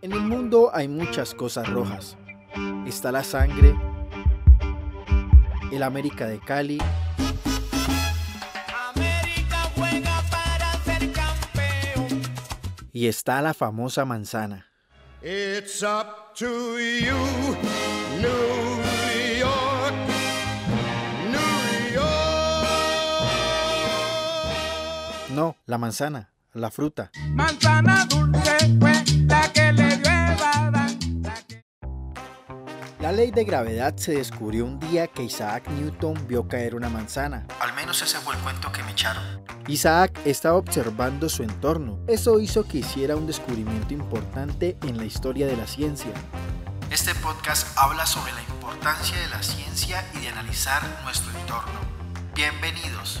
En el mundo hay muchas cosas rojas. Está la sangre, el América de Cali, y está la famosa manzana. It's up to you, New York, New York. No, la manzana, la fruta. Manzana dulce ley de gravedad se descubrió un día que Isaac Newton vio caer una manzana. Al menos ese fue el cuento que me echaron. Isaac estaba observando su entorno. Eso hizo que hiciera un descubrimiento importante en la historia de la ciencia. Este podcast habla sobre la importancia de la ciencia y de analizar nuestro entorno. Bienvenidos.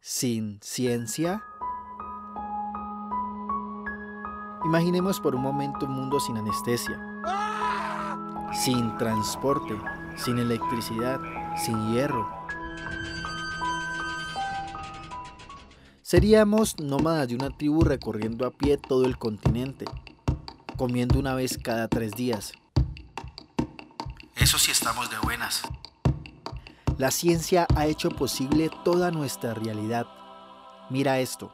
sin ciencia? Imaginemos por un momento un mundo sin anestesia, sin transporte, sin electricidad, sin hierro. Seríamos nómadas de una tribu recorriendo a pie todo el continente, comiendo una vez cada tres días. Eso sí estamos de buenas. La ciencia ha hecho posible toda nuestra realidad. Mira esto.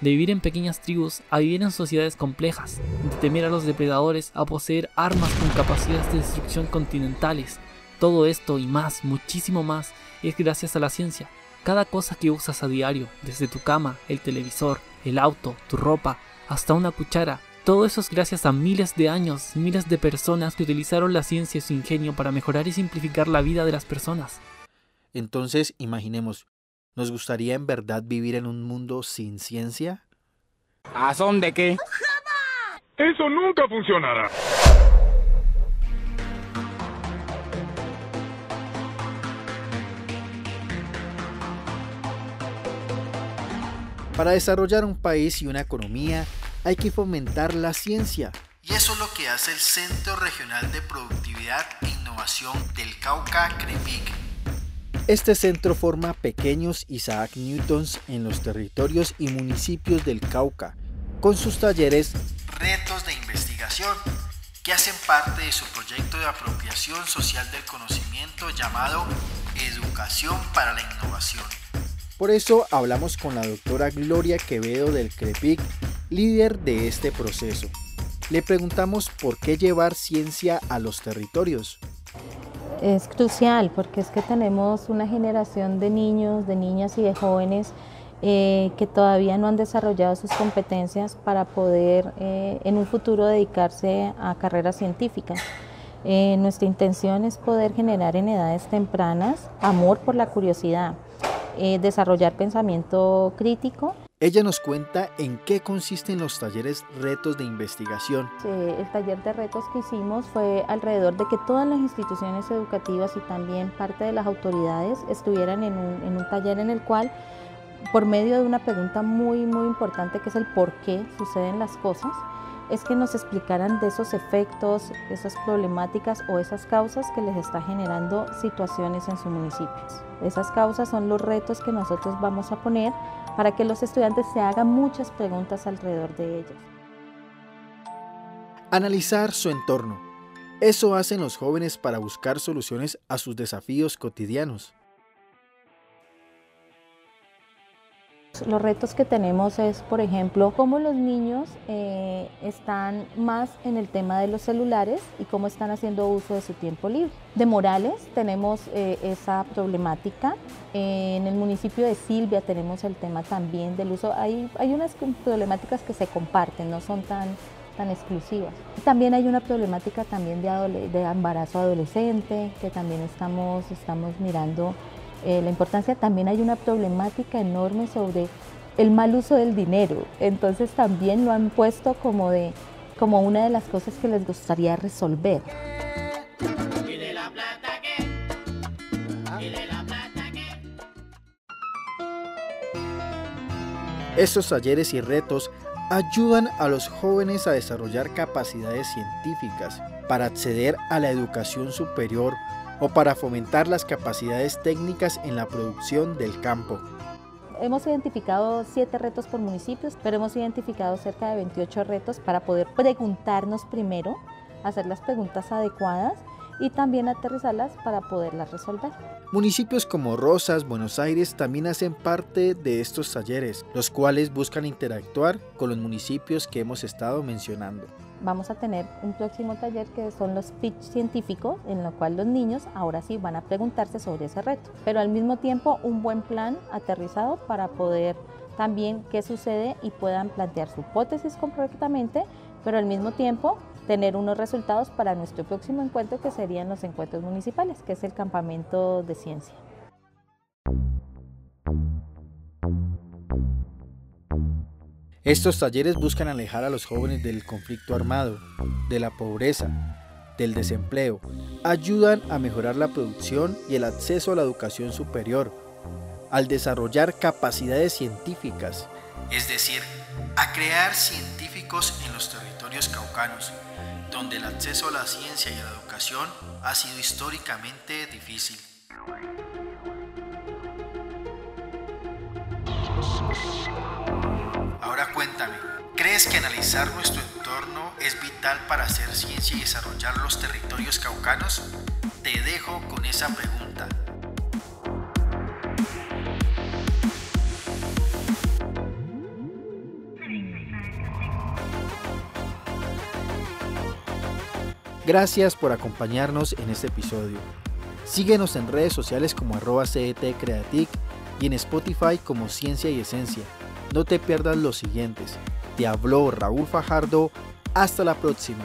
De vivir en pequeñas tribus a vivir en sociedades complejas, de temer a los depredadores a poseer armas con capacidades de destrucción continentales. Todo esto y más, muchísimo más, es gracias a la ciencia. Cada cosa que usas a diario, desde tu cama, el televisor, el auto, tu ropa, hasta una cuchara, todo eso es gracias a miles de años, miles de personas que utilizaron la ciencia y su ingenio para mejorar y simplificar la vida de las personas. Entonces, imaginemos, ¿nos gustaría en verdad vivir en un mundo sin ciencia? ¿A son de qué? Eso nunca funcionará. Para desarrollar un país y una economía hay que fomentar la ciencia. Y eso es lo que hace el Centro Regional de Productividad e Innovación del Cauca, CREPIC este centro forma pequeños Isaac Newtons en los territorios y municipios del Cauca, con sus talleres Retos de Investigación, que hacen parte de su proyecto de apropiación social del conocimiento llamado Educación para la Innovación. Por eso hablamos con la doctora Gloria Quevedo del CREPIC, líder de este proceso. Le preguntamos por qué llevar ciencia a los territorios es crucial porque es que tenemos una generación de niños, de niñas y de jóvenes eh, que todavía no han desarrollado sus competencias para poder eh, en un futuro dedicarse a carreras científicas. Eh, nuestra intención es poder generar en edades tempranas amor por la curiosidad, desarrollar pensamiento crítico ella nos cuenta en qué consisten los talleres retos de investigación. el taller de retos que hicimos fue alrededor de que todas las instituciones educativas y también parte de las autoridades estuvieran en un, taller en el cual, por medio de una pregunta muy, muy importante que es el por qué suceden las cosas, es que nos explicaran de esos efectos, esas problemáticas o esas causas que les está generando situaciones en sus municipios. Esas causas son los retos que nosotros vamos a poner para que los estudiantes se hagan muchas preguntas alrededor de ellos. Analizar su entorno. Eso hacen los jóvenes para buscar soluciones a sus desafíos cotidianos. Los retos que tenemos es, por ejemplo, cómo los niños eh, están más en el tema de los celulares y cómo están haciendo uso de su tiempo libre. De Morales tenemos eh, esa problemática. en el municipio de Silvia tenemos el tema también del uso. Hay, hay unas problemáticas que se comparten, no son tan, tan exclusivas. También hay una problemática también de, de embarazo adolescente que también estamos, estamos mirando eh, la importancia, también hay una problemática enorme sobre el mal uso del dinero. Entonces también lo han puesto como, de, como una de las cosas que les gustaría resolver. Estos talleres y retos ayudan a los jóvenes a desarrollar capacidades científicas para acceder a la educación superior o para fomentar las capacidades técnicas en la producción del campo. Hemos identificado siete retos por municipios, pero hemos identificado cerca de 28 retos para poder preguntarnos primero, hacer las preguntas adecuadas y también aterrizarlas para poderlas resolver. Municipios como Rosas, Buenos Aires también hacen parte de estos talleres, los cuales buscan interactuar con los municipios que hemos estado mencionando. Vamos a tener un próximo taller que son los pitch científicos, en lo cual los niños ahora sí van a preguntarse sobre ese reto, pero al mismo tiempo un buen plan aterrizado para poder también qué sucede y puedan plantear su hipótesis correctamente, pero al mismo tiempo tener unos resultados para nuestro próximo encuentro que serían los encuentros municipales, que es el campamento de ciencia. Estos talleres buscan alejar a los jóvenes del conflicto armado, de la pobreza, del desempleo, ayudan a mejorar la producción y el acceso a la educación superior, al desarrollar capacidades científicas, es decir, a crear científicos en los territorios caucanos, donde el acceso a la ciencia y a la educación ha sido históricamente difícil. Ahora cuéntame, ¿crees que analizar nuestro entorno es vital para hacer ciencia y desarrollar los territorios caucanos? Te dejo con esa pregunta. Gracias por acompañarnos en este episodio. Síguenos en redes sociales como arroba CET y en Spotify como Ciencia y Esencia. No te pierdas los siguientes. Te habló Raúl Fajardo. Hasta la próxima.